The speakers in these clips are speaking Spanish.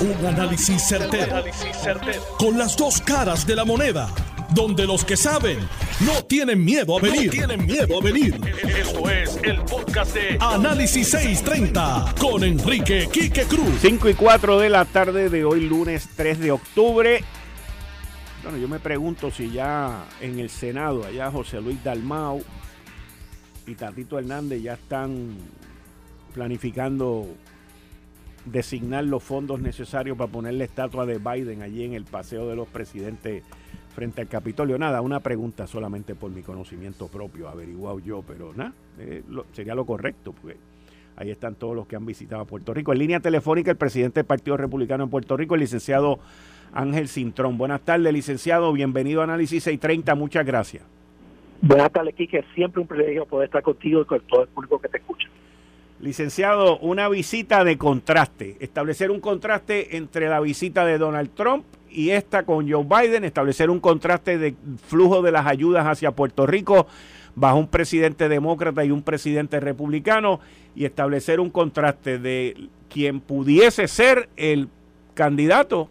Un análisis certero, Con las dos caras de la moneda. Donde los que saben no tienen miedo a venir. tienen miedo a venir. Esto es el podcast de Análisis 630 con Enrique Quique Cruz. 5 y 4 de la tarde de hoy, lunes 3 de octubre. Bueno, yo me pregunto si ya en el Senado, allá José Luis Dalmau y Tatito Hernández ya están planificando designar los fondos necesarios para poner la estatua de Biden allí en el Paseo de los Presidentes frente al Capitolio. Nada, una pregunta solamente por mi conocimiento propio, averiguado yo, pero nada, eh, sería lo correcto, porque ahí están todos los que han visitado Puerto Rico. En línea telefónica, el presidente del Partido Republicano en Puerto Rico, el licenciado Ángel Cintrón. Buenas tardes, licenciado, bienvenido a Análisis 630, muchas gracias. Buenas tardes, Quique, siempre un privilegio poder estar contigo y con todo el público que te escucha. Licenciado, una visita de contraste, establecer un contraste entre la visita de Donald Trump y esta con Joe Biden, establecer un contraste de flujo de las ayudas hacia Puerto Rico bajo un presidente demócrata y un presidente republicano. Y establecer un contraste de quien pudiese ser el candidato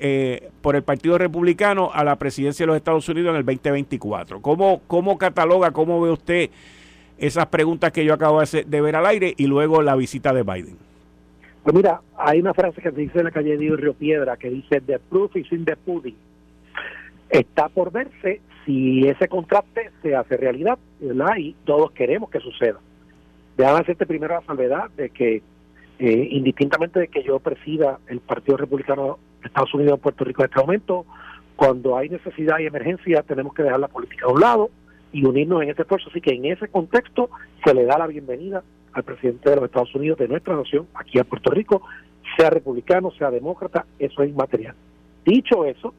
eh, por el Partido Republicano a la presidencia de los Estados Unidos en el 2024. ¿Cómo, cómo cataloga, cómo ve usted esas preguntas que yo acabo de ver al aire y luego la visita de Biden? Pues mira, hay una frase que se dice en la calle de Río Piedra que dice, the proof is in the pudding. Está por verse si ese contraste se hace realidad, ¿verdad? Y todos queremos que suceda. Déjame hacerte primero la salvedad de que, eh, indistintamente de que yo presida el Partido Republicano de Estados Unidos en Puerto Rico en este momento, cuando hay necesidad y emergencia tenemos que dejar la política a un lado y unirnos en este esfuerzo. Así que en ese contexto se le da la bienvenida al presidente de los Estados Unidos de nuestra nación, aquí a Puerto Rico, sea republicano, sea demócrata, eso es inmaterial. Dicho eso,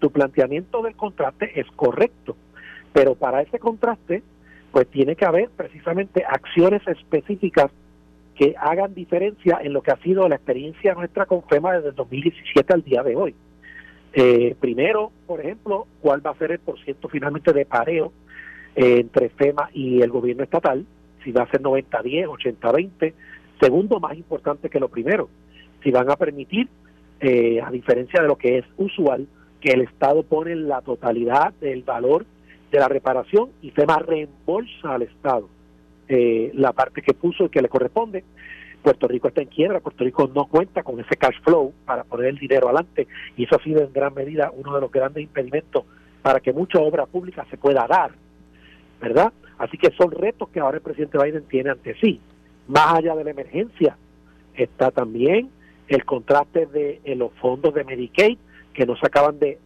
tu planteamiento del contraste es correcto, pero para ese contraste, pues tiene que haber precisamente acciones específicas que hagan diferencia en lo que ha sido la experiencia nuestra con FEMA desde el 2017 al día de hoy. Eh, primero, por ejemplo, cuál va a ser el porciento finalmente de pareo eh, entre FEMA y el gobierno estatal, si va a ser 90-10, 80-20. Segundo, más importante que lo primero, si van a permitir, eh, a diferencia de lo que es usual, que el Estado pone la totalidad del valor de la reparación y FEMA reembolsa al Estado eh, la parte que puso y que le corresponde. Puerto Rico está en quiebra, Puerto Rico no cuenta con ese cash flow para poner el dinero adelante y eso ha sido en gran medida uno de los grandes impedimentos para que mucha obra pública se pueda dar ¿verdad? Así que son retos que ahora el presidente Biden tiene ante sí. Más allá de la emergencia, está también el contraste de los fondos de Medicaid que no se acaban de,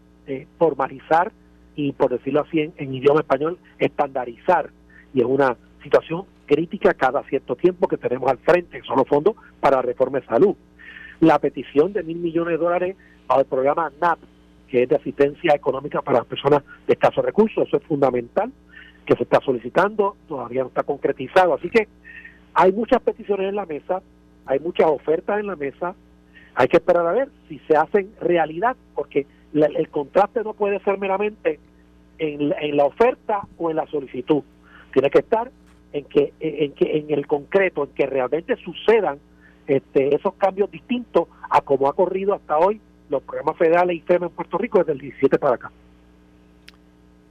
formalizar y, por decirlo así en, idioma español, estandarizar. Y es una situación crítica cada cierto tiempo que tenemos al frente, son los fondos para la reforma de salud. La petición de mil millones de dólares al programa NAP, que es de asistencia económica para las personas de escasos recursos, eso es fundamental que se está solicitando, todavía no está concretizado. Así que hay muchas peticiones en la mesa, hay muchas ofertas en la mesa, hay que esperar a ver si se hacen realidad, porque el contraste no puede ser meramente en, en la oferta o en la solicitud, tiene que estar en que en que en el concreto, en que realmente sucedan este, esos cambios distintos a como ha corrido hasta hoy los programas federales y FEMA en Puerto Rico desde el 17 para acá.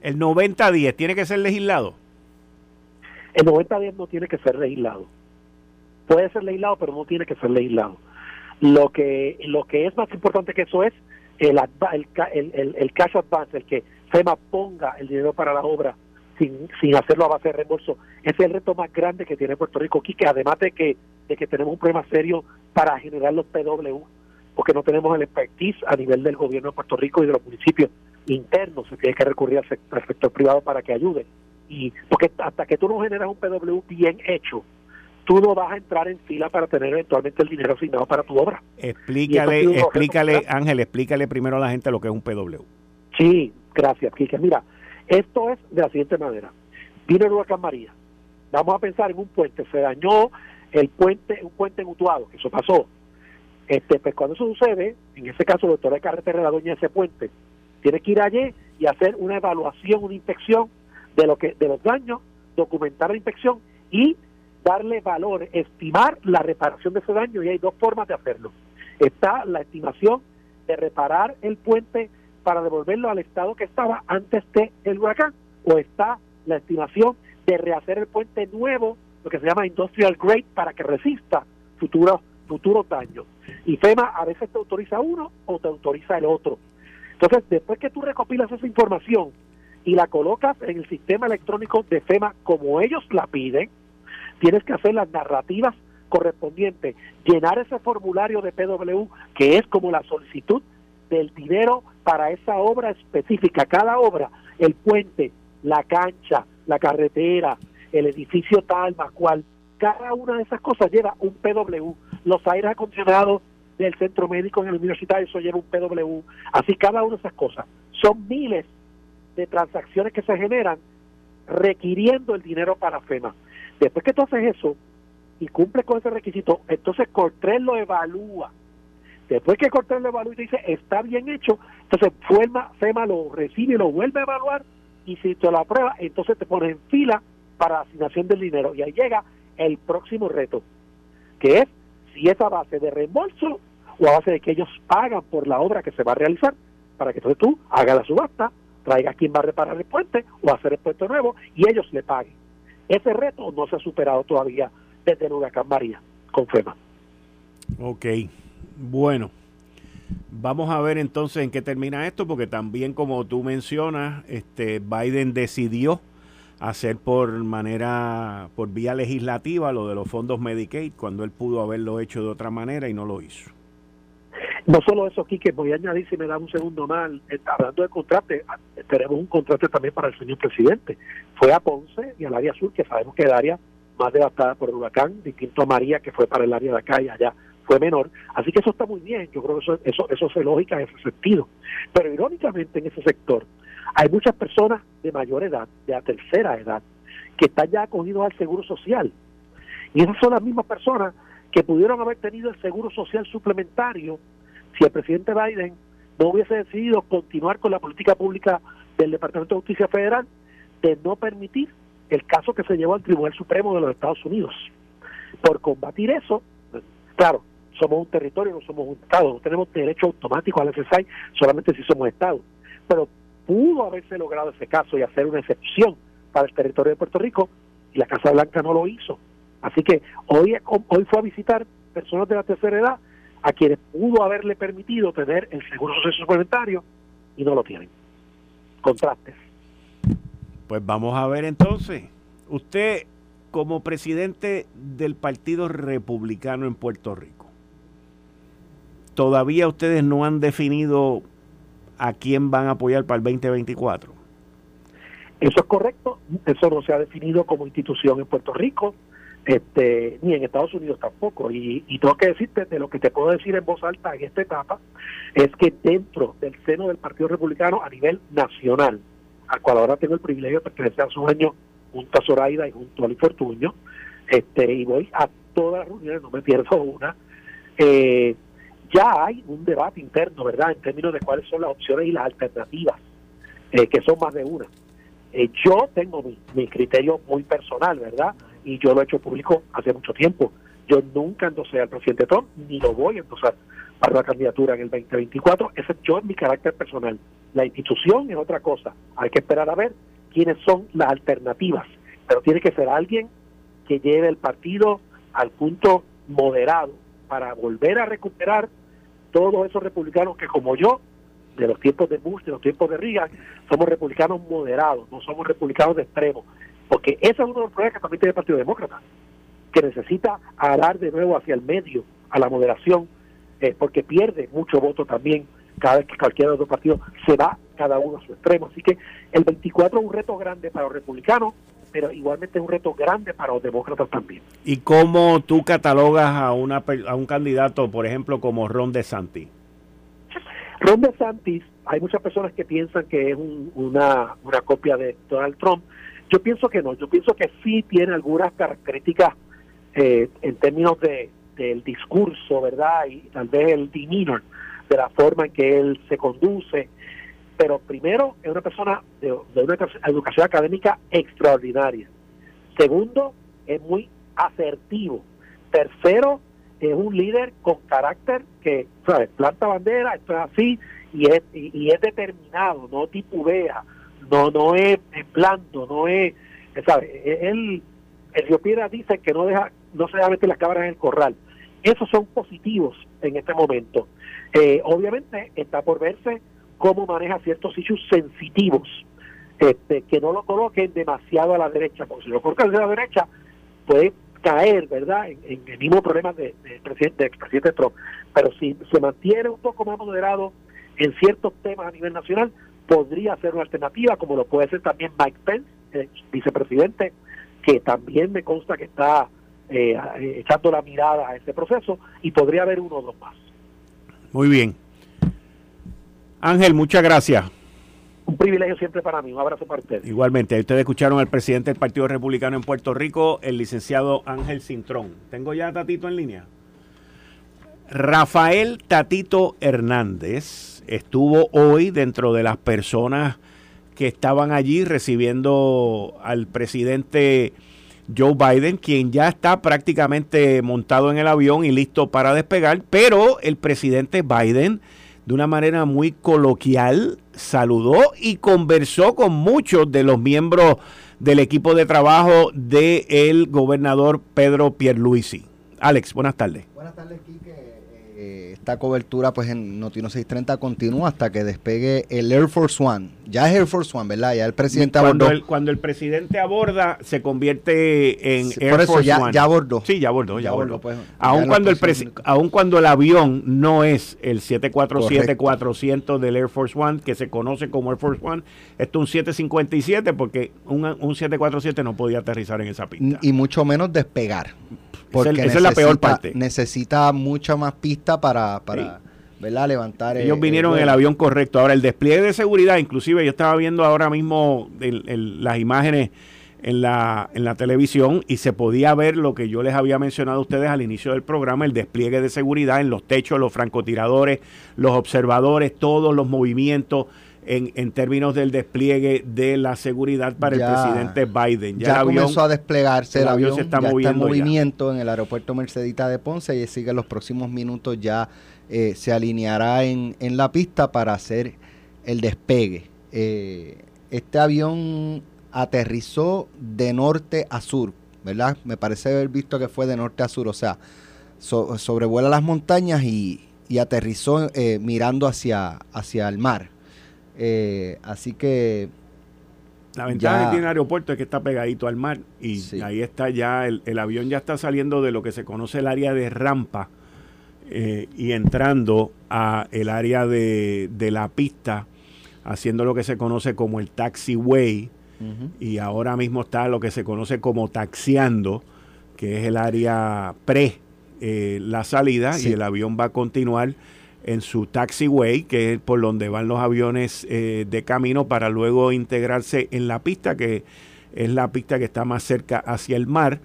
El 90-10 tiene que ser legislado. El 90-10 no tiene que ser legislado. Puede ser legislado, pero no tiene que ser legislado. Lo que lo que es más importante que eso es el, el, el, cash advance, el que FEMA ponga el dinero para la obra sin, sin hacerlo a base de reembolso. Ese es el reto más grande que tiene Puerto Rico aquí, que además de que, de que tenemos un problema serio para generar los PW, porque no tenemos el expertise a nivel del gobierno de Puerto Rico y de los municipios internos, se tiene que recurrir al sector, privado para que ayude. y Porque hasta que tú no generas un PW bien hecho, tú no vas a entrar en fila para tener eventualmente el dinero asignado para tu obra. Explícale, explícale, Ángel, explícale primero a la gente lo que es un PW. Sí, gracias, Kike. Mira, esto es de la siguiente manera. Vino el huracán María. Vamos a pensar en un puente. Se dañó el puente, un puente mutuado, que eso pasó. Este, pues cuando eso sucede, en ese caso, el doctor de carretera la doña ese puente, tiene que ir allí y hacer una evaluación, una inspección de lo que de los daños, documentar la inspección y darle valor, estimar la reparación de ese daño y hay dos formas de hacerlo. Está la estimación de reparar el puente para devolverlo al estado que estaba antes del huracán, o está la estimación de rehacer el puente nuevo, lo que se llama industrial grade, para que resista futuros futuros daños. Y FEMA a veces te autoriza uno o te autoriza el otro. Entonces, después que tú recopilas esa información y la colocas en el sistema electrónico de FEMA como ellos la piden, tienes que hacer las narrativas correspondientes, llenar ese formulario de PW que es como la solicitud del dinero para esa obra específica. Cada obra, el puente, la cancha, la carretera, el edificio tal, más cual, cada una de esas cosas lleva un PW. Los aires acondicionados del centro médico en el universitario, eso lleva un PW. Así cada una de esas cosas. Son miles de transacciones que se generan requiriendo el dinero para FEMA. Después que tú haces eso y cumple con ese requisito, entonces Cortés lo evalúa. Después que Cortés lo evalúa y dice, está bien hecho, entonces FEMA, FEMA lo recibe y lo vuelve a evaluar y si te lo aprueba, entonces te pones en fila para asignación del dinero. Y ahí llega el próximo reto, que es si es a base de reembolso o a base de que ellos pagan por la obra que se va a realizar, para que entonces tú hagas la subasta, traigas quien va a reparar el puente o hacer el puente nuevo y ellos le paguen. Ese reto no se ha superado todavía desde el huracán María con FEMA. Ok, bueno. Vamos a ver entonces en qué termina esto, porque también como tú mencionas, este Biden decidió hacer por manera, por vía legislativa lo de los fondos Medicaid, cuando él pudo haberlo hecho de otra manera y no lo hizo. No solo eso, Quique, voy a añadir, si me da un segundo mal, eh, hablando de contraste, ah, tenemos un contraste también para el señor presidente. Fue a Ponce y al área sur, que sabemos que es el área más devastada por el huracán, distinto a María, que fue para el área de acá y allá fue menor. Así que eso está muy bien, yo creo que eso, eso, eso se lógica en ese sentido. Pero irónicamente en ese sector hay muchas personas de mayor edad, de la tercera edad, que están ya acogidos al seguro social. Y esas son las mismas personas que pudieron haber tenido el seguro social suplementario si el presidente Biden no hubiese decidido continuar con la política pública del Departamento de Justicia Federal de no permitir el caso que se llevó al Tribunal Supremo de los Estados Unidos. Por combatir eso, claro, somos un territorio, no somos un Estado, no tenemos derecho automático al SSI solamente si somos Estado. Pero pudo haberse logrado ese caso y hacer una excepción para el territorio de Puerto Rico y la Casa Blanca no lo hizo. Así que hoy, hoy fue a visitar personas de la tercera edad a quienes pudo haberle permitido tener el seguro social suplementario y no lo tienen. Contrastes. Pues vamos a ver entonces. Usted, como presidente del Partido Republicano en Puerto Rico, todavía ustedes no han definido a quién van a apoyar para el 2024. Eso es correcto, eso no se ha definido como institución en Puerto Rico, este, ni en Estados Unidos tampoco. Y, y tengo que decirte, de lo que te puedo decir en voz alta en esta etapa, es que dentro del seno del Partido Republicano a nivel nacional, al cual ahora tengo el privilegio de pertenecer hace un año junto a Zoraida y junto a Luis este, y voy a todas las reuniones, no me pierdo una, eh, ya hay un debate interno, ¿verdad?, en términos de cuáles son las opciones y las alternativas, eh, que son más de una. Eh, yo tengo mi, mi, criterio muy personal, ¿verdad? Y yo lo he hecho público hace mucho tiempo. Yo nunca endosé al presidente Trump, ni lo voy a endosar para la candidatura en el 2024. Ese yo es mi carácter personal. La institución es otra cosa. Hay que esperar a ver quiénes son las alternativas. Pero tiene que ser alguien que lleve el partido al punto moderado para volver a recuperar todos esos republicanos que como yo, de los tiempos de Bush, de los tiempos de Reagan, somos republicanos moderados, no somos republicanos de extremo. Porque ese es uno de los problemas que también tiene el Partido Demócrata, que necesita alar de nuevo hacia el medio, a la moderación, eh, porque pierde mucho voto también cada vez que cualquiera de los partidos se va cada uno a su extremo. Así que el 24 es un reto grande para los republicanos, pero igualmente es un reto grande para los demócratas también. ¿Y cómo tú catalogas a, una, a un candidato, por ejemplo, como Ron DeSantis? Ron DeSantis, hay muchas personas que piensan que es una, una copia de Donald Trump. Yo pienso que no, yo pienso que sí tiene algunas características eh, en términos de, del discurso, ¿verdad? Y tal vez el demeanor, de la forma en que él se conduce, pero primero es una persona de, una educación académica extraordinaria. Segundo, es muy asertivo. Tercero, es un líder con carácter que, ¿sabes? Planta bandera, esto es así, y es, y, es determinado, no titubea, no, no es, blando, no es, ¿sabes? Él, el Río Piedra dice que no deja, no se deja meter las cabras en el corral. Esos son positivos en este momento. Eh, obviamente está por verse cómo maneja ciertos issues sensitivos, este, que no lo coloquen demasiado a la derecha, porque si lo colocan a la derecha puede caer, ¿verdad?, en, el mismo problema del de, presidente, expresidente Trump. Pero si se mantiene un poco más moderado en ciertos temas a nivel nacional, podría ser una alternativa, como lo puede ser también Mike Pence, el vicepresidente, que también me consta que está eh, echando la mirada a ese proceso, y podría haber uno o dos más. Muy bien. Ángel, muchas gracias. Un privilegio siempre para mí. Un abrazo para ustedes. Igualmente, ustedes escucharon al presidente del Partido Republicano en Puerto Rico, el licenciado Ángel Cintrón. ¿Tengo ya a Tatito en línea? Rafael Tatito Hernández estuvo hoy dentro de las personas que estaban allí recibiendo al presidente Joe Biden, quien ya está prácticamente montado en el avión y listo para despegar, pero el presidente Biden de una manera muy coloquial, saludó y conversó con muchos de los miembros del equipo de trabajo del gobernador Pedro Pierluisi. Alex, buenas tardes. Buenas tardes, Quique. Eh, esta cobertura pues en Notino 630 continúa hasta que despegue el Air Force One. Ya es Air Force One, ¿verdad? Ya el presidente cuando abordó. El, cuando el presidente aborda, se convierte en Air Force ya, One. ya abordó. Sí, ya abordó, ya, abordó. Pues, aun, cuando el aun cuando el avión no es el 747-400 del Air Force One, que se conoce como Air Force One, esto es un 757 porque un, un 747 no podía aterrizar en esa pista. Y mucho menos despegar. Porque esa es la peor parte. Necesita mucha más pista para, para levantar. Ellos vinieron en el avión correcto. Ahora, el despliegue de seguridad, inclusive yo estaba viendo ahora mismo las imágenes en la, en la televisión y se podía ver lo que yo les había mencionado a ustedes al inicio del programa, el despliegue de seguridad en los techos, los francotiradores, los observadores, todos los movimientos en, en, términos del despliegue de la seguridad para el presidente Biden. Ya, comenzó a desplegarse el, avión, se está moviendo en movimiento en el aeropuerto Mercedita de Ponce y sigue los próximos minutos ya eh, se alineará en, en, la pista para hacer el despegue. Eh, este avión aterrizó de norte a sur, ¿verdad? Me parece haber visto que fue de norte a sur, o sea, sobrevuela las montañas y, y aterrizó eh, mirando hacia, hacia el mar. Eh, así que... La ventaja que tiene el aeropuerto es que está pegadito al mar y ahí está ya, el, avión ya está saliendo de lo que se conoce el área de rampa eh, y entrando a el área de, la pista, haciendo lo que se conoce como el taxiway y ahora mismo está lo que se conoce como taxiando, que es el área pre eh, la salida y el avión va a continuar en su taxiway, que es por donde van los aviones eh, de camino para luego integrarse en la pista, que es la pista que está más cerca hacia el mar.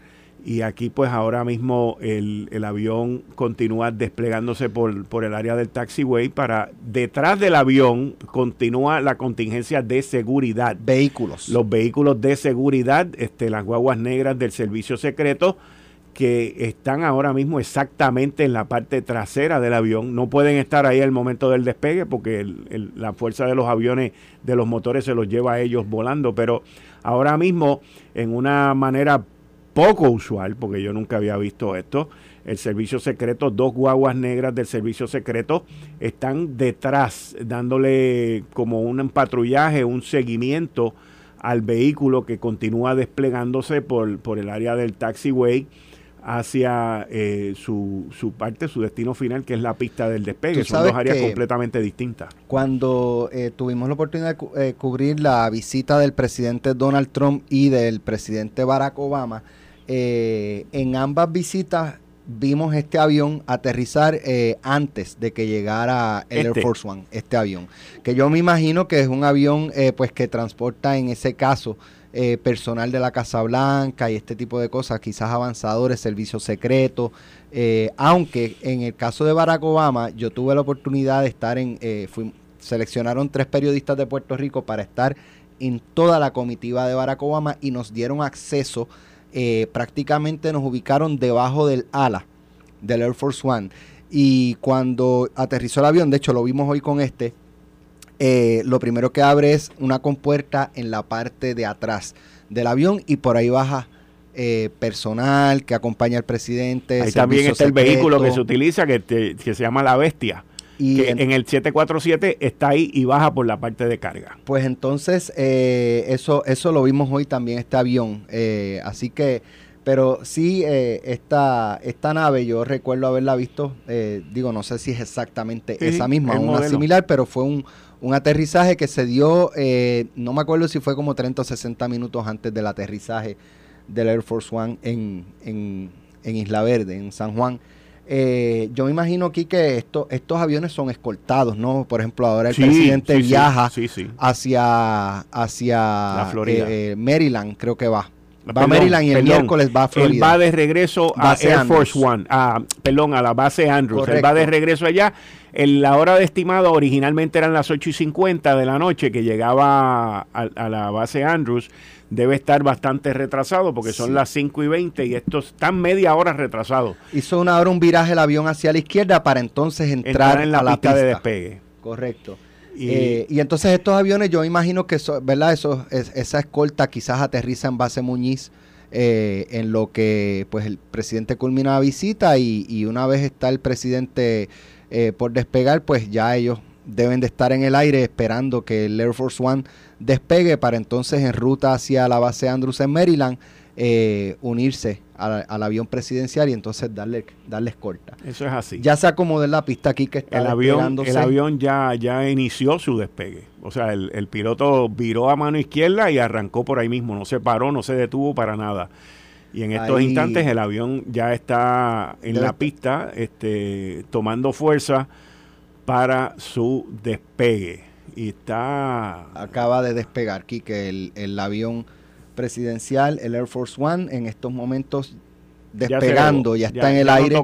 Y aquí pues ahora mismo el, avión continúa desplegándose por, por, el área del taxiway para detrás del avión continúa la contingencia de seguridad. Vehículos. Los vehículos de seguridad, este, las guaguas negras del servicio secreto que están ahora mismo exactamente en la parte trasera del avión. No pueden estar ahí al momento del despegue porque la fuerza de los aviones, de los motores, se los lleva a ellos volando. Pero ahora mismo, en una manera poco usual, porque yo nunca había visto esto, el servicio secreto, dos guaguas negras del servicio secreto están detrás, dándole como un patrullaje, un seguimiento al vehículo que continúa desplegándose por, por el área del taxiway hacia eh, su, su, parte, su destino final, que es la pista del despegue. Son dos áreas completamente distintas. Cuando eh, tuvimos la oportunidad de eh, cubrir la visita del presidente Donald Trump y del presidente Barack Obama, en ambas visitas vimos este avión aterrizar antes de que llegara el Air este. Force One, este avión. Que yo me imagino que es un avión pues que transporta en ese caso eh, personal de la Casa Blanca y este tipo de cosas, quizás avanzadores, servicios secretos, eh, aunque en el caso de Barack Obama yo tuve la oportunidad de estar en, eh, seleccionaron tres periodistas de Puerto Rico para estar en toda la comitiva de Barack Obama y nos dieron acceso, prácticamente nos ubicaron debajo del ala del Air Force One. Y cuando aterrizó el avión, de hecho lo vimos hoy con este, eh, lo primero que abre es una compuerta en la parte de atrás del avión y por ahí baja eh, personal que acompaña al presidente. Ahí también está el vehículo que se utiliza que, que se llama la bestia. Y en, el 747 está ahí y baja por la parte de carga. Pues entonces eh, eso, eso lo vimos hoy también, este avión. así que pero sí, eh, esta, esta nave yo recuerdo haberla visto, eh, digo, no sé si es exactamente esa misma, una similar, pero fue un, aterrizaje que se dio, eh, no me acuerdo si fue como 30 o 60 minutos antes del aterrizaje del Air Force One en, en, Isla Verde, en San Juan. yo me imagino aquí que esto, estos aviones son escoltados, ¿no? Por ejemplo, ahora el presidente viaja hacia, hacia Maryland, creo que va. Va a Maryland y el miércoles va a Florida. Él va de regreso a Air Force One, a, perdón, a la base Andrews. Él va de regreso allá. En la hora de estimado originalmente eran las 8 y 50 de la noche que llegaba a, la base Andrews. Debe estar bastante retrasado porque son las 5 y 20 y estos están media hora retrasados. Hizo una hora un viraje el avión hacia la izquierda para entonces entrar, en la, a la pista de despegue. Correcto. Eh, y, entonces estos aviones, yo imagino que ¿verdad? Eso, esa escolta quizás aterriza en base Muñiz, eh, en lo que pues el presidente culmina la visita y, una vez está el presidente eh, por despegar, pues ya ellos deben de estar en el aire esperando que el Air Force One despegue para entonces en ruta hacia la base Andrews en Maryland eh, unirse al, avión presidencial y entonces darle, darle escolta. Eso es así. Ya se acomodó en la pista aquí que está el avión, el avión ya, ya inició su despegue. O sea, el, piloto viró a mano izquierda y arrancó por ahí mismo. No se paró, no se detuvo para nada. Y en estos instantes el avión ya está en la pista, este, tomando fuerza para su despegue. Y está... Acaba de despegar, Kike, el, el avión presidencial, el Air Force One, en estos momentos despegando, ya, está en el aire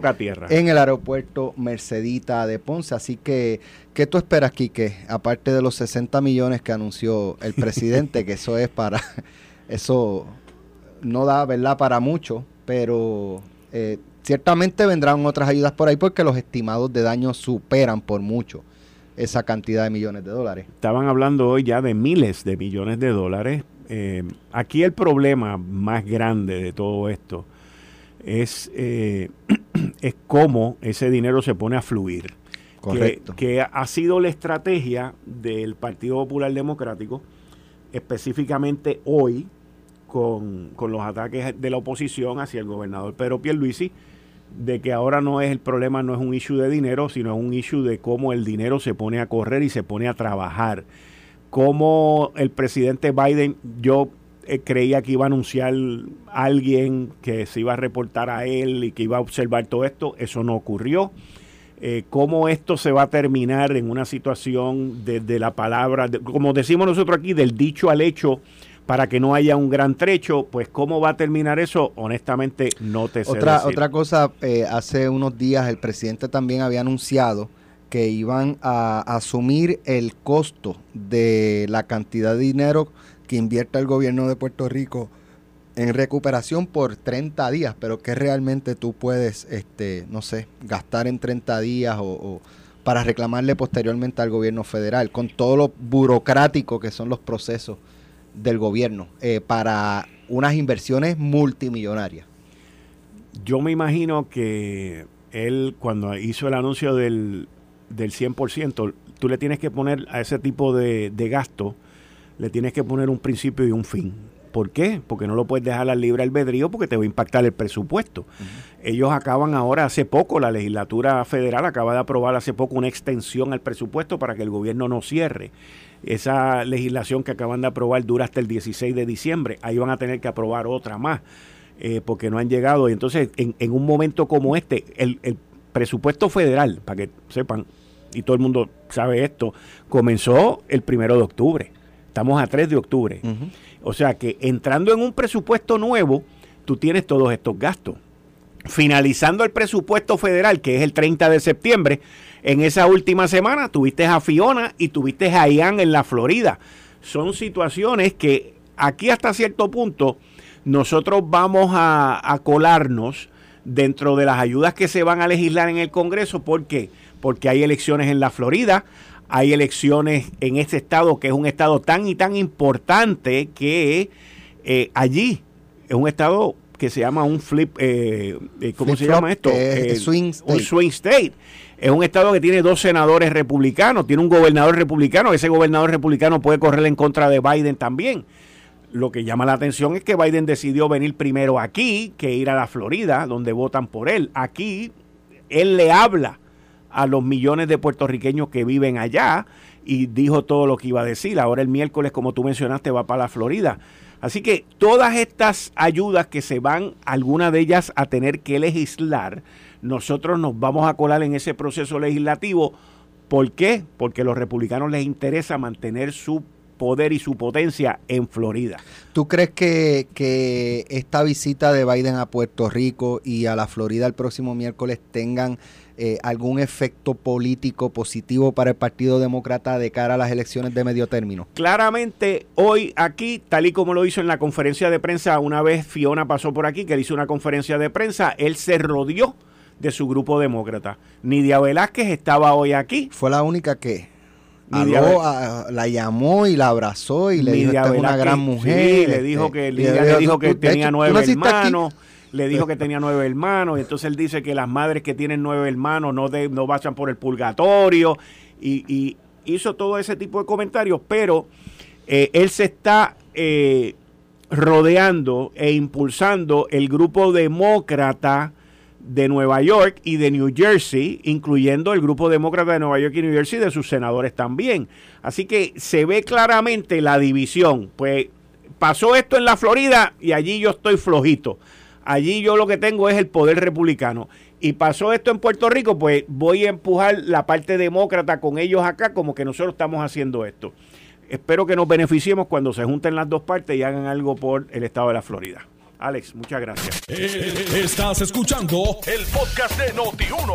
en el aeropuerto Mercedita de Ponce. Así que, ¿qué tú esperas, Quique? Aparte de los 60 millones que anunció el presidente, que eso es para, eso no da, ¿verdad?, para mucho, pero eh, ciertamente vendrán otras ayudas por ahí porque los estimados de daño superan por mucho esa cantidad de millones de dólares. Estaban hablando hoy ya de miles de millones de dólares eh, aquí el problema más grande de todo esto es, eh, es cómo ese dinero se pone a fluir. Correcto. Que, ha sido la estrategia del Partido Popular Democrático, específicamente hoy, con, con, los ataques de la oposición hacia el gobernador Pedro Pierluisi, de que ahora no es el problema, no es un issue de dinero, sino es un issue de cómo el dinero se pone a correr y se pone a trabajar cómo el presidente Biden, yo eh, creía que iba a anunciar a alguien que se iba a reportar a él y que iba a observar todo esto, eso no ocurrió. Eh, cómo esto se va a terminar en una situación desde la palabra, como decimos nosotros aquí, del dicho al hecho, para que no haya un gran trecho, pues cómo va a terminar eso, honestamente no te sé otra, Otra cosa, eh, hace unos días el presidente también había anunciado que iban a asumir el costo de la cantidad de dinero que invierta el gobierno de Puerto Rico en recuperación por 30 días, pero que realmente tú puedes, este, no sé, gastar en 30 días o, para reclamarle posteriormente al gobierno federal, con todo lo burocrático que son los procesos del gobierno eh, para unas inversiones multimillonarias. Yo me imagino que él cuando hizo el anuncio del, del 100%, tú le tienes que poner a ese tipo de, gasto, le tienes que poner un principio y un fin. ¿Por qué? Porque no lo puedes dejar al libre albedrío porque te va a impactar el presupuesto. Ellos acaban ahora, hace poco, la legislatura federal acaba de aprobar hace poco una extensión al presupuesto para que el gobierno no cierre. Esa legislación que acaban de aprobar dura hasta el 16 de diciembre. Ahí van a tener que aprobar otra más eh, porque no han llegado. Y entonces, en, en un momento como este, el, el presupuesto federal, para que sepan, y todo el mundo sabe esto, comenzó el primero de octubre. Estamos a 3 de octubre. O sea que entrando en un presupuesto nuevo, tú tienes todos estos gastos. Finalizando el presupuesto federal, que es el 30 de septiembre, en esa última semana tuviste a Fiona y tuviste a Ian en la Florida. Son situaciones que aquí hasta cierto punto nosotros vamos a, colarnos dentro de las ayudas que se van a legislar en el Congreso. ¿Por qué? Porque hay elecciones en la Florida, hay elecciones en este estado, que es un estado tan y tan importante que eh, allí es un estado que se llama un flip, eh, eh ¿cómo se llama esto? swing state. Un swing state. Es un estado que tiene dos senadores republicanos, tiene un gobernador republicano, ese gobernador republicano puede correr en contra de Biden también. Lo que llama la atención es que Biden decidió venir primero aquí que ir a la Florida, donde votan por él. Aquí él le habla a los millones de puertorriqueños que viven allá y dijo todo lo que iba a decir. Ahora el miércoles, como tú mencionaste, va para la Florida. Así que todas estas ayudas que se van, algunas de ellas a tener que legislar, nosotros nos vamos a colar en ese proceso legislativo. ¿Por qué? Porque a los republicanos les interesa mantener su poder y su potencia en Florida. ¿Tú crees que, que esta visita de Biden a Puerto Rico y a la Florida el próximo miércoles tengan eh, algún efecto político positivo para el Partido Demócrata de cara a las elecciones de medio término? Claramente, hoy aquí, tal y como lo hizo en la conferencia de prensa, una vez Fiona pasó por aquí, que él hizo una conferencia de prensa, él se rodeó de su grupo demócrata. Nidia Velázquez estaba hoy aquí. Fue la única que la llamó y la abrazó y le dijo que es una gran mujer. le dijo que, le, dijo que tenía nueve hermanos le dijo que tenía nueve hermanos, y entonces él dice que las madres que tienen nueve hermanos no, de, no vayan por el purgatorio, y, hizo todo ese tipo de comentarios, pero eh, él se está eh, rodeando e impulsando el grupo demócrata de Nueva York y de New Jersey, incluyendo el grupo demócrata de Nueva York y New Jersey de sus senadores también. Así que se ve claramente la división. Pues pasó esto en la Florida y allí yo estoy flojito. Allí yo lo que tengo es el poder republicano. Y pasó esto en Puerto Rico, pues voy a empujar la parte demócrata con ellos acá como que nosotros estamos haciendo esto. Espero que nos beneficiemos cuando se junten las dos partes y hagan algo por el estado de la Florida. Alex, muchas gracias. Eh, estás escuchando el podcast de Noti1.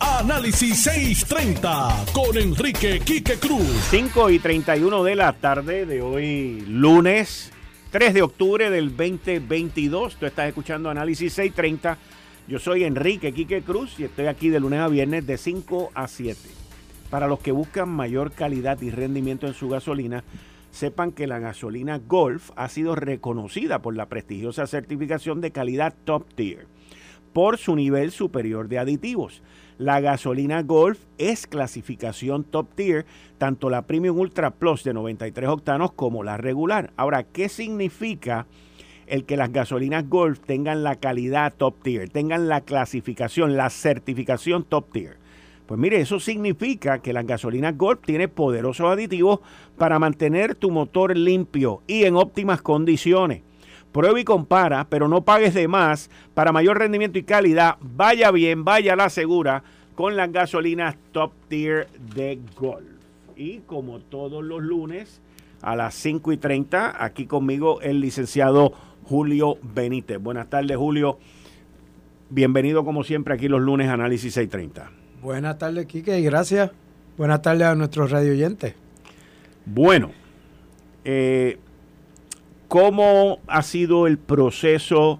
Análisis 630 con Enrique Quique Cruz. 5 y 31 de la tarde de hoy, lunes 3 de octubre del 2022. Tú estás escuchando Análisis 630. Yo soy Enrique Quique Cruz y estoy aquí de lunes a viernes de 5 a 7. Para los que buscan mayor calidad y rendimiento en su gasolina, sepan que la gasolina Golf ha sido reconocida por la prestigiosa certificación de calidad Top Tier por su nivel superior de aditivos. La gasolina Golf es clasificación top tier, tanto la Premium Ultra Plus de 93 octanos como la regular. Ahora, ¿qué significa el que las gasolinas Golf tengan la calidad top tier, tengan la clasificación, la certificación top tier? Pues mire, eso significa que las gasolinas Golf tienen poderosos aditivos para mantener tu motor limpio y en óptimas condiciones. Prueba y compara, pero no pagues de más. Para mayor rendimiento y calidad, vaya bien, vaya la segura con las gasolinas top tier de Golf. Y como todos los lunes, a las 5 y 30, aquí conmigo el licenciado Julio Benítez. Buenas tardes, Julio. Bienvenido como siempre aquí los lunes Análisis 630. Buenas tardes, Quique, y gracias. Buenas tardes a nuestros radio oyentes. Bueno, eh, ¿Cómo ha sido el proceso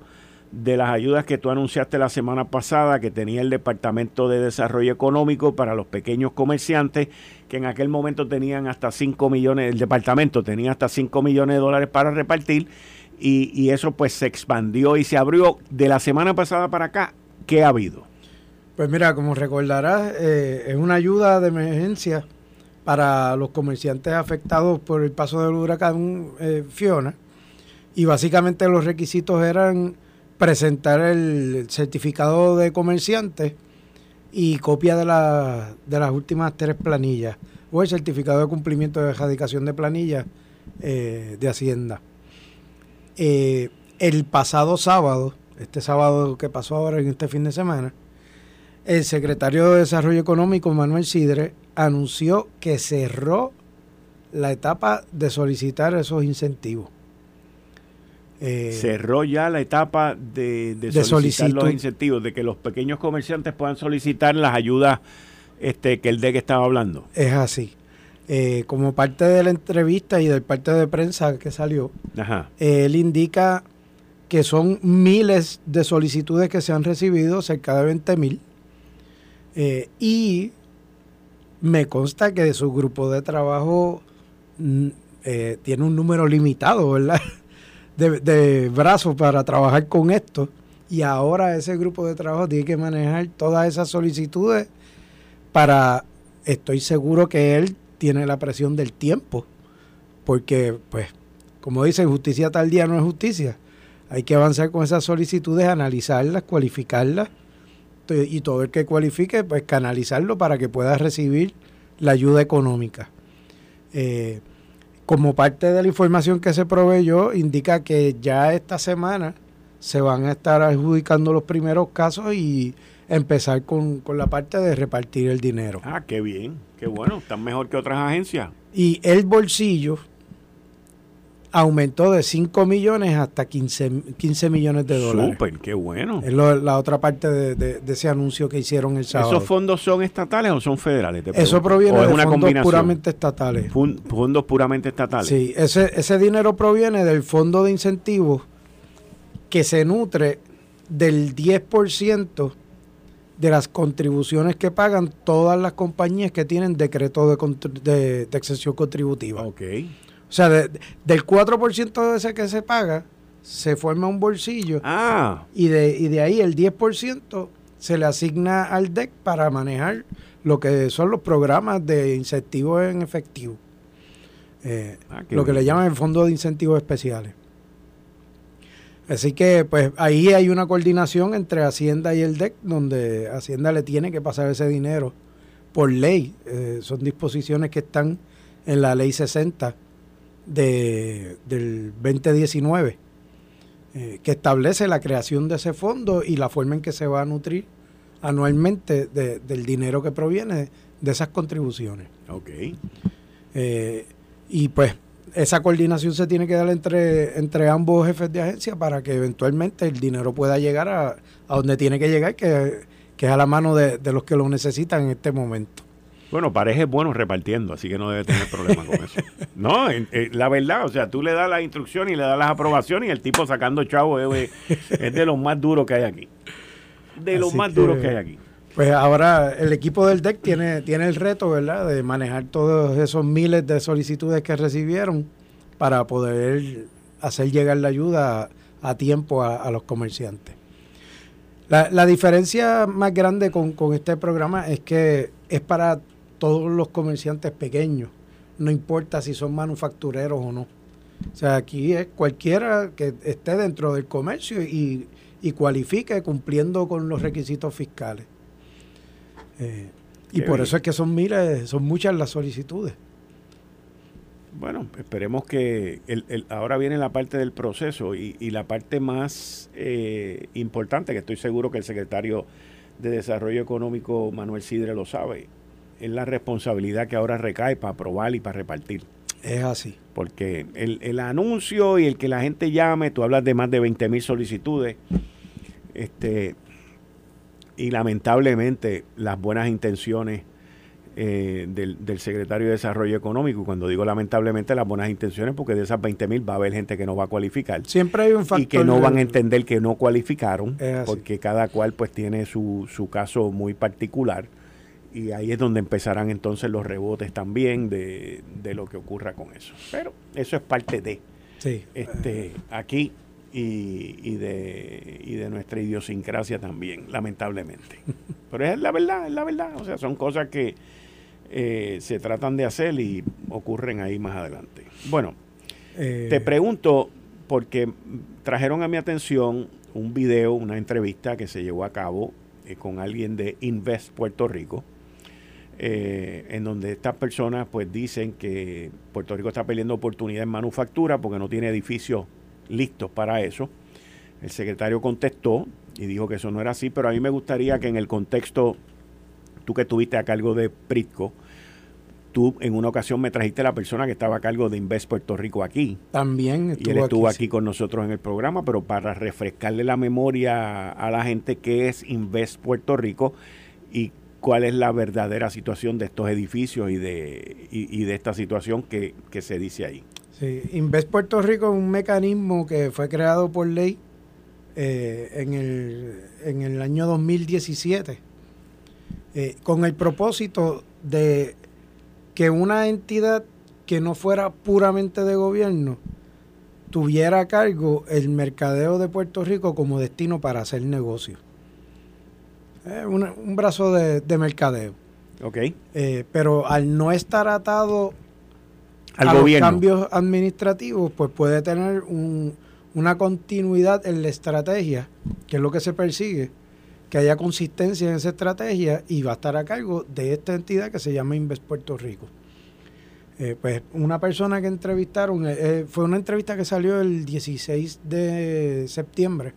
de las ayudas que tú anunciaste la semana pasada que tenía el Departamento de Desarrollo Económico para los pequeños comerciantes, que en aquel momento tenían hasta 5 millones, el departamento tenía hasta 5 millones de dólares para repartir y, eso pues se expandió y se abrió de la semana pasada para acá. ¿Qué ha habido? Pues mira, como recordarás, eh, es una ayuda de emergencia para los comerciantes afectados por el paso del huracán eh, Fiona y básicamente los requisitos eran presentar el certificado de comerciante y copia de, de las últimas tres planillas o el certificado de cumplimiento de erradicación de planillas eh, de Hacienda. Eh, el pasado sábado, este sábado que pasó ahora en este fin de semana, el secretario de Desarrollo Económico, Manuel Sidre, anunció que cerró la etapa de solicitar esos incentivos. Eh, Cerró ya la etapa de, solicitar los incentivos, de que los pequeños comerciantes puedan solicitar las ayudas este, que el DEC estaba hablando. Es así. Eh, como parte de la entrevista y del parte de prensa que salió, él indica que son miles de solicitudes que se han recibido, cerca de 20 mil, eh, y me consta que su grupo de trabajo mm, tiene un número limitado, ¿verdad? De, brazos para trabajar con esto. Y ahora ese grupo de trabajo tiene que manejar todas esas solicitudes para, estoy seguro que él tiene la presión del tiempo, porque pues, como dicen, justicia tal día no es justicia. Hay que avanzar con esas solicitudes, analizarlas, cualificarlas y todo el que cualifique, pues canalizarlo para que pueda recibir la ayuda económica. Eh, como parte de la información que se proveyó, indica que ya esta semana se van a estar adjudicando los primeros casos y empezar con, con la parte de repartir el dinero. Ah, qué bien, qué bueno, están mejor que otras agencias. Y el bolsillo aumentó de 5 millones hasta 15, 15 millones de dólares. Súper, qué bueno. Es la otra parte de, ese anuncio que hicieron el sábado. ¿Esos fondos son estatales o son federales? Eso proviene de fondos puramente estatales. Fondos puramente estatales. Sí, ese, ese dinero proviene del fondo de incentivos que se nutre del 10% de las contribuciones que pagan todas las compañías que tienen decreto de, de, exención contributiva. Ok. O sea, del 4% de ese que se paga, se forma un bolsillo. Ah. Y de, y de ahí el 10% se le asigna al DEC para manejar lo que son los programas de incentivos en efectivo. Eh, ah, lo que le llaman el Fondo de Incentivos Especiales. Así que, pues ahí hay una coordinación entre Hacienda y el DEC, donde Hacienda le tiene que pasar ese dinero por ley. Eh, son disposiciones que están en la ley 60 de, del 2019, eh, que establece la creación de ese fondo y la forma en que se va a nutrir anualmente del dinero que proviene de esas contribuciones. Ok. Eh, y pues esa coordinación se tiene que dar entre, entre ambos jefes de agencia para que eventualmente el dinero pueda llegar a, donde tiene que llegar, que, es a la mano de, de los que lo necesitan en este momento. Bueno, Pareja es bueno repartiendo, así que no debe tener problema con eso. No, la verdad, o sea, tú le das la instrucción y le das las aprobaciones y el tipo sacando chavo es, de los más duros que hay aquí. De los más duros que hay aquí. Pues ahora el equipo del DEC tiene, tiene el reto, ¿verdad?, de manejar todos esos miles de solicitudes que recibieron para poder hacer llegar la ayuda a, tiempo a, los comerciantes. La, la, diferencia más grande con, con este programa es que es para todos los comerciantes pequeños, no importa si son manufactureros o no. O sea, aquí es cualquiera que esté dentro del comercio y, cualifique cumpliendo con los requisitos fiscales. Eh, y por eso es que son miles, son muchas las solicitudes. Bueno, esperemos que el, ahora viene la parte del proceso y, la parte más eh, importante, que estoy seguro que el secretario de Desarrollo Económico, Manuel Sidre, lo sabe, es la responsabilidad que ahora recae para aprobar y para repartir. Es así. Porque el, anuncio y el que la gente llame, tú hablas de más de 20 mil solicitudes, este, y lamentablemente las buenas intenciones eh, del, secretario de Desarrollo Económico, cuando digo lamentablemente las buenas intenciones, porque de esas 20 mil va a haber gente que no va a cualificar. Siempre hay un factor. Y que no van a entender que no cualificaron, porque cada cual pues tiene su, su caso muy particular y ahí es donde empezarán entonces los rebotes también de, lo que ocurra con eso. Pero eso es parte de este aquí y, y, de, y de nuestra idiosincrasia también, lamentablemente. Pero es la verdad, es la verdad. O sea, son cosas que eh, se tratan de hacer y ocurren ahí más adelante. Bueno, eh. te pregunto, porque trajeron a mi atención un video, una entrevista que se llevó a cabo eh, con alguien de Invest Puerto Rico eh, en donde estas personas pues dicen que Puerto Rico está perdiendo oportunidad en manufactura porque no tiene edificios listos para eso. El secretario contestó y dijo que eso no era así, pero a mí me gustaría que en el contexto, tú que estuviste a cargo de Pritco, tú en una ocasión me trajiste la persona que estaba a cargo de Invest Puerto Rico aquí. También estuvo Y él estuvo aquí, con nosotros en el programa, pero para refrescarle la memoria a la gente que es Invest Puerto Rico y cuál es la verdadera situación de estos edificios y de, y, de esta situación que, se dice ahí. Sí, Invest Puerto Rico es un mecanismo que fue creado por ley eh, en, el, en el año 2017 eh, con el propósito de que una entidad que no fuera puramente de gobierno tuviera a cargo el mercadeo de Puerto Rico como destino para hacer negocio. un brazo de, mercadeo. Ok. Eh, pero al no estar atado al a los cambios administrativos, pues puede tener una continuidad en la estrategia, que es lo que se persigue, que haya consistencia en esa estrategia y va a estar a cargo de esta entidad que se llama Invest Puerto Rico. Eh, pues una persona que entrevistaron, eh, eh, fue una entrevista que salió el 16 de septiembre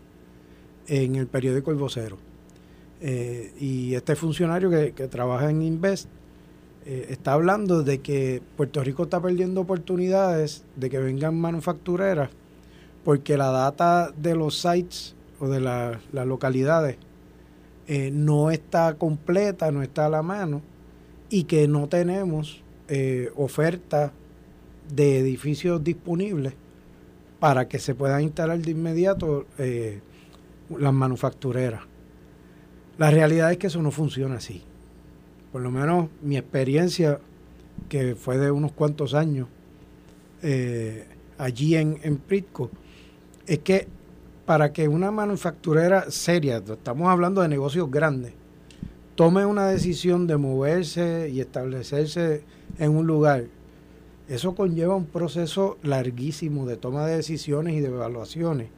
en el periódico El Vocero. Y este funcionario que, trabaja en Invest está hablando de que Puerto Rico está perdiendo oportunidades de que vengan manufactureras porque la data de los sites o de las localidades no está completa, no está a la mano y que no tenemos eh, oferta de edificios disponibles para que se puedan instalar de inmediato eh, las manufactureras. La realidad es que eso no funciona así. Por lo menos mi experiencia, que fue de unos cuantos años eh, allí en, en Pritco, es que para que una manufacturera seria, estamos hablando de negocios grandes, tome una decisión de moverse y establecerse en un lugar, eso conlleva un proceso larguísimo de toma de decisiones y de evaluaciones,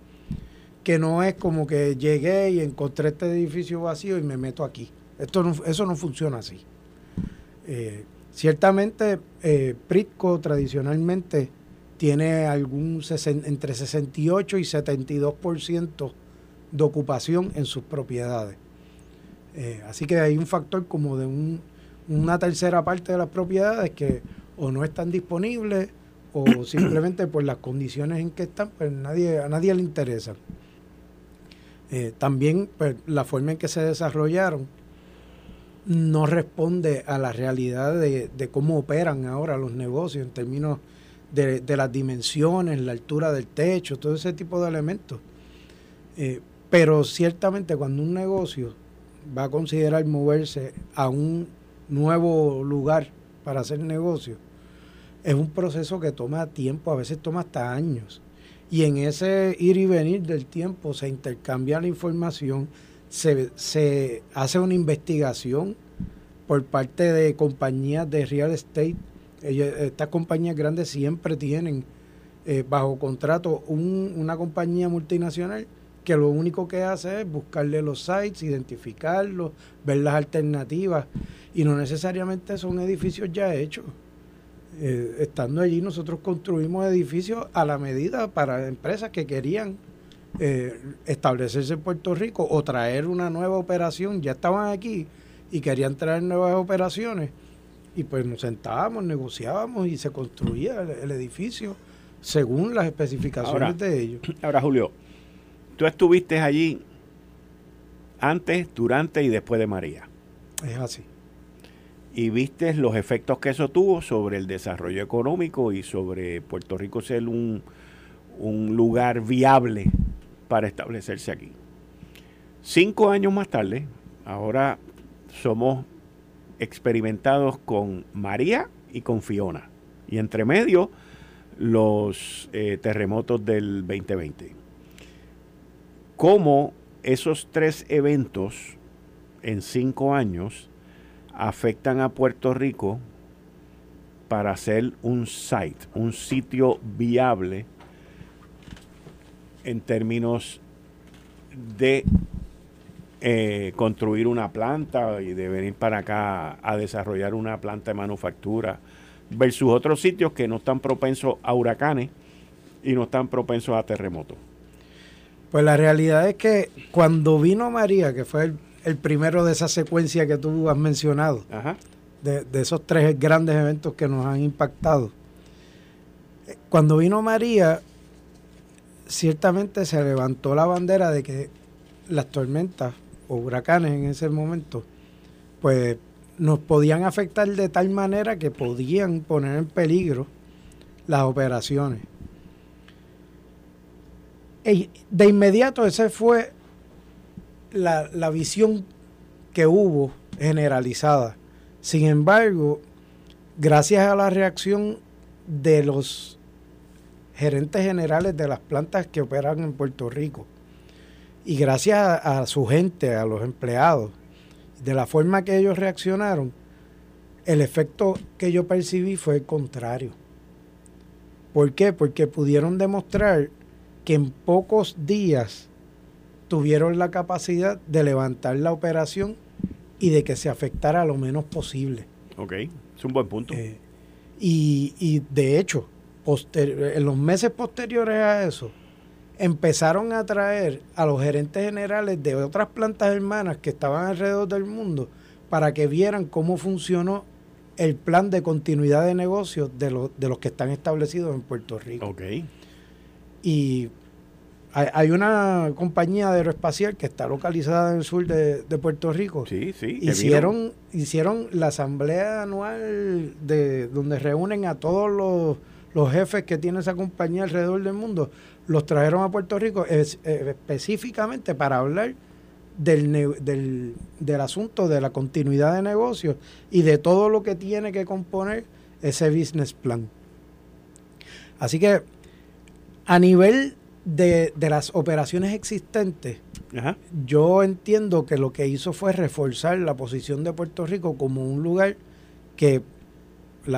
que no es como que llegué y encontré este edificio vacío y me meto aquí. Esto no, eso no funciona así. Eh, ciertamente, eh, Pritco tradicionalmente tiene algún entre 68 y 72% de ocupación en sus propiedades. Eh, así que hay un factor como de un, una tercera parte de las propiedades que o no están disponibles o simplemente por las condiciones en que están, pues nadie, a nadie le interesa. Eh, también pues, la forma en que se desarrollaron no responde a la realidad de, cómo operan ahora los negocios en términos de, las dimensiones, la altura del techo, todo ese tipo de elementos. Eh, pero ciertamente cuando un negocio va a considerar moverse a un nuevo lugar para hacer negocio, es un proceso que toma tiempo, a veces toma hasta años. Y en ese ir y venir del tiempo se intercambia la información, se, se hace una investigación por parte de compañías de real estate. estas compañías grandes siempre tienen eh, bajo contrato una compañía multinacional que lo único que hace es buscarle los sites, identificarlos, ver las alternativas y no necesariamente son edificios ya hechos. Eh, estando allí nosotros construimos edificios a la medida para empresas que querían eh, establecerse en Puerto Rico o traer una nueva operación, ya estaban aquí y querían traer nuevas operaciones y pues nos sentábamos, negociábamos y se construía el, edificio según las especificaciones de ellos. Ahora Julio, Tú estuviste allí antes, durante y después de María. Es así. Y viste los efectos que eso tuvo sobre el desarrollo económico y sobre Puerto Rico ser un, un lugar viable para establecerse aquí. Cinco años más tarde, ahora somos experimentados con María y con Fiona. Y entre medio, los eh, terremotos del 2020 cómo esos tres eventos en cinco años afectan a Puerto Rico para hacer un site, un sitio viable en términos de eh, construir una planta y de venir para acá a desarrollar una planta de manufactura versus otros sitios que no están propensos a huracanes y no están propensos a terremotos. Pues la realidad es que cuando vino María, que fue el, primero de esa secuencia que tú has mencionado, De, esos tres grandes eventos que nos han impactado, cuando vino María, ciertamente se levantó la bandera de que las tormentas o huracanes en ese momento, pues nos podían afectar de tal manera que podían poner en peligro las operaciones. de inmediato esa fue la, la visión que hubo generalizada. Sin embargo, gracias a la reacción de los gerentes generales de las plantas que operan en Puerto Rico y gracias a, su gente, a los empleados, de la forma que ellos reaccionaron, el efecto que yo percibí fue el contrario. ¿Por qué? Porque pudieron demostrar que en pocos días tuvieron la capacidad de levantar la operación y de que se afectara lo menos posible. Ok, es un buen punto. Eh, y, de hecho, en los meses posteriores a eso, empezaron a traer a los gerentes generales de otras plantas hermanas que estaban alrededor del mundo para que vieran cómo funcionó el plan de continuidad de negocios de, de los que están establecidos en Puerto Rico. Ok. Y hay, una compañía aeroespacial que está localizada en el sur de, Puerto Rico. Sí, sí. Hicieron, hicieron la asamblea anual de donde reúnen a todos los, los jefes que tiene esa compañía alrededor del mundo. Los trajeron a Puerto Rico específicamente para hablar del, del, del asunto de la continuidad de negocios y de todo lo que tiene que componer ese business plan. Así que a nivel de, las operaciones existentes, yo entiendo que lo que hizo fue reforzar la posición de Puerto Rico como un lugar que,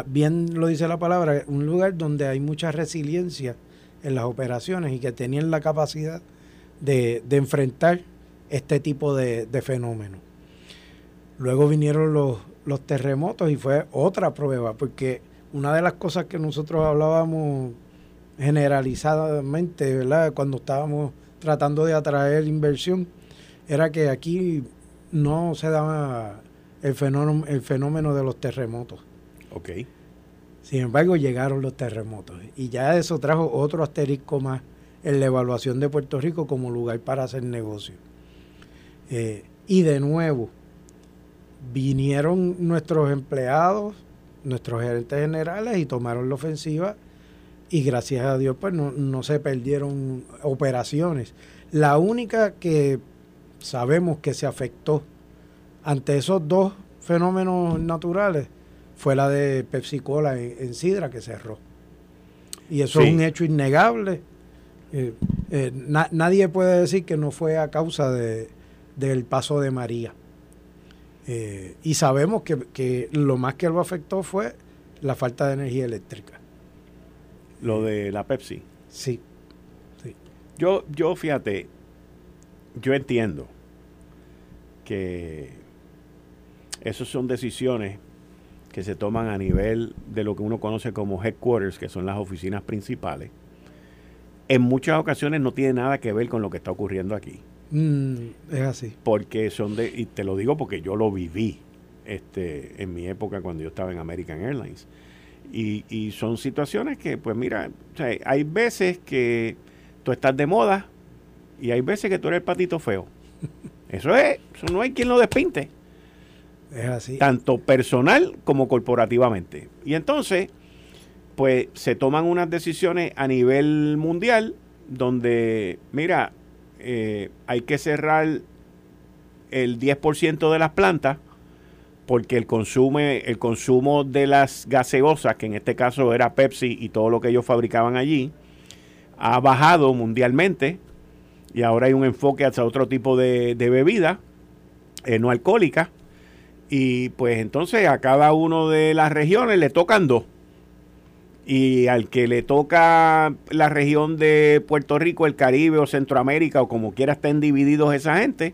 bien lo dice la palabra, un lugar donde hay mucha resiliencia en las operaciones y que tenían la capacidad de, enfrentar este tipo de, fenómenos. Luego vinieron los, los terremotos y fue otra prueba, porque una de las cosas que nosotros hablábamos generalizadamente, ¿verdad? Cuando estábamos tratando de atraer inversión, era que aquí no se daba el fenómeno, el fenómeno de los terremotos. Ok. Sin embargo, llegaron los terremotos y ya eso trajo otro asterisco más en la evaluación de Puerto Rico como lugar para hacer negocio. Eh, y de nuevo, vinieron nuestros empleados, nuestros gerentes generales y tomaron la ofensiva y gracias a Dios pues no, se perdieron operaciones. La única que sabemos que se afectó ante esos dos fenómenos naturales fue la de Pepsi Cola en, Sidra que cerró. Y eso es un hecho innegable. Eh, eh, nadie puede decir que no fue a causa de, del paso de María. Eh, y sabemos que, que lo más que lo afectó fue la falta de energía eléctrica. Lo de la Pepsi. Sí. Yo, yo, fíjate, yo entiendo que esas son decisiones que se toman a nivel de lo que uno conoce como headquarters, que son las oficinas principales. En muchas ocasiones no tiene nada que ver con lo que está ocurriendo aquí. Mm, es así. Porque son de, y te lo digo porque yo lo viví este, en mi época cuando yo estaba en American Airlines. Y, son situaciones que, pues mira, hay veces que tú estás de moda y hay veces que tú eres el patito feo. Eso es, eso no hay quien lo despinte. Es así. Tanto personal como corporativamente. Y entonces, pues se toman unas decisiones a nivel mundial donde, mira, eh, hay que cerrar el 10% de las plantas porque el, consume, el consumo de las gaseosas, que en este caso era Pepsi y todo lo que ellos fabricaban allí, ha bajado mundialmente y ahora hay un enfoque hacia otro tipo de, bebida eh, no alcohólica. Y pues entonces a cada uno de las regiones le tocan dos. Y al que le toca la región de Puerto Rico, el Caribe o Centroamérica o como quiera estén divididos esa gente,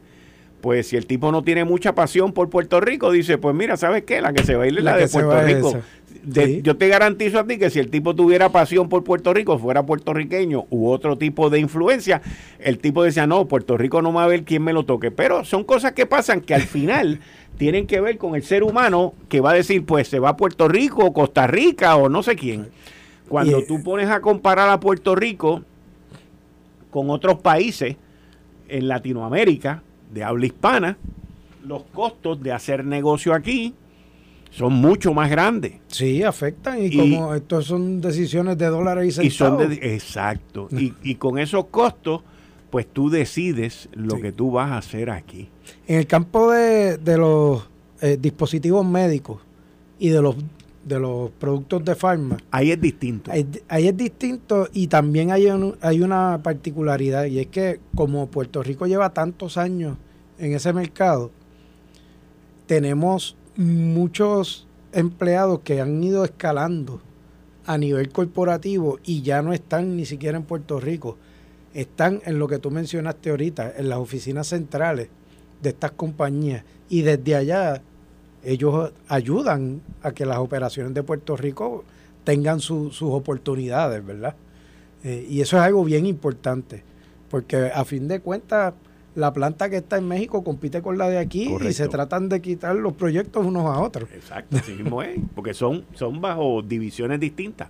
pues si el tipo no tiene mucha pasión por Puerto Rico, dice, pues mira, ¿sabes qué? La que se va a ir es la, de Puerto Rico. Yo te garantizo a ti que si el tipo tuviera pasión por Puerto Rico, fuera puertorriqueño u otro tipo de influencia, el tipo decía, no, Puerto Rico no va a ver quién me lo toque. Pero son cosas que pasan que al final tienen que ver con el ser humano que va a decir, pues se va a Puerto Rico, Costa Rica o no sé quién. Cuando tú pones a comparar a Puerto Rico con otros países en Latinoamérica, de habla hispana, los costos de hacer negocio aquí son mucho más grandes. Sí, afectan y, como estos son decisiones de dólares y centavos. Y son exacto. y, y con esos costos, pues tú decides lo que tú vas a hacer aquí. En el campo de, los eh, dispositivos médicos y de los de los productos de farma. Ahí es distinto. Ahí, es distinto y también hay, hay una particularidad y es que como Puerto Rico lleva tantos años en ese mercado, tenemos muchos empleados que han ido escalando a nivel corporativo y ya no están ni siquiera en Puerto Rico. Están en lo que tú mencionaste ahorita, en las oficinas centrales de estas compañías. Y desde allá ellos ayudan a que las operaciones de Puerto Rico tengan sus oportunidades, ¿verdad? Eh, y eso es algo bien importante, porque a fin de cuentas la planta que está en México compite con la de aquí y se tratan de quitar los proyectos unos a otros. Exacto, así mismo es, porque son, son bajo divisiones distintas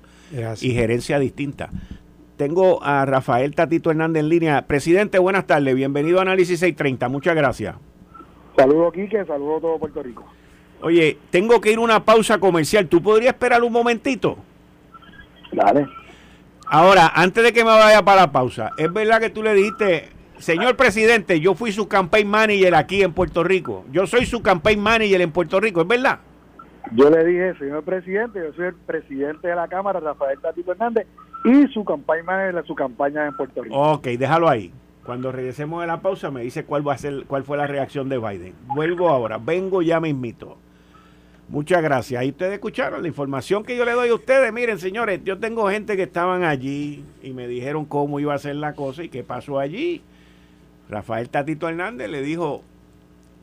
y gerencia distinta. Tengo a Rafael Tatito Hernández en línea. Presidente, buenas tardes, bienvenido a Análisis 630, muchas gracias. Saludos, Quique, saludos a todo Puerto Rico. Oye, tengo que ir a una pausa comercial. ¿Tú podrías esperar un momentito? Dale. Ahora, antes de que me vaya para la pausa, ¿es verdad que tú le dijiste, señor presidente, yo fui su campaign manager aquí en Puerto Rico? Yo soy su campaign manager en Puerto Rico, ¿es verdad? Yo le dije, señor presidente, yo soy el presidente de la Cámara, Rafael Tatito Hernández, y su campaign manager de su campaña en Puerto Rico. Ok, déjalo ahí. Cuando regresemos de la pausa me dice cuál va a ser, cuál fue la reacción de Biden. Vuelvo ahora, vengo ya me invito. Muchas gracias. Ahí ustedes escucharon la información que yo le doy a ustedes. Miren, señores, yo tengo gente que estaban allí y me dijeron cómo iba a ser la cosa y qué pasó allí. Rafael Tatito Hernández le dijo,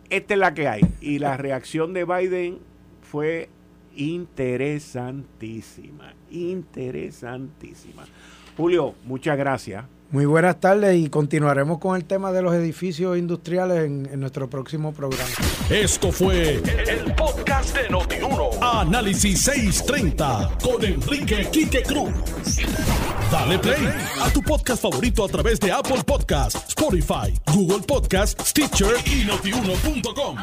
esta es la que hay. Y la reacción de Biden fue interesantísima, interesantísima. Julio, muchas gracias. Muy buenas tardes y continuaremos con el tema de los edificios industriales en, nuestro próximo programa. Esto fue el, podcast de Notiuno. Análisis 630 con Enrique Quique Cruz. Dale play a tu podcast favorito a través de Apple Podcasts, Spotify, Google Podcasts, Stitcher y notiuno.com.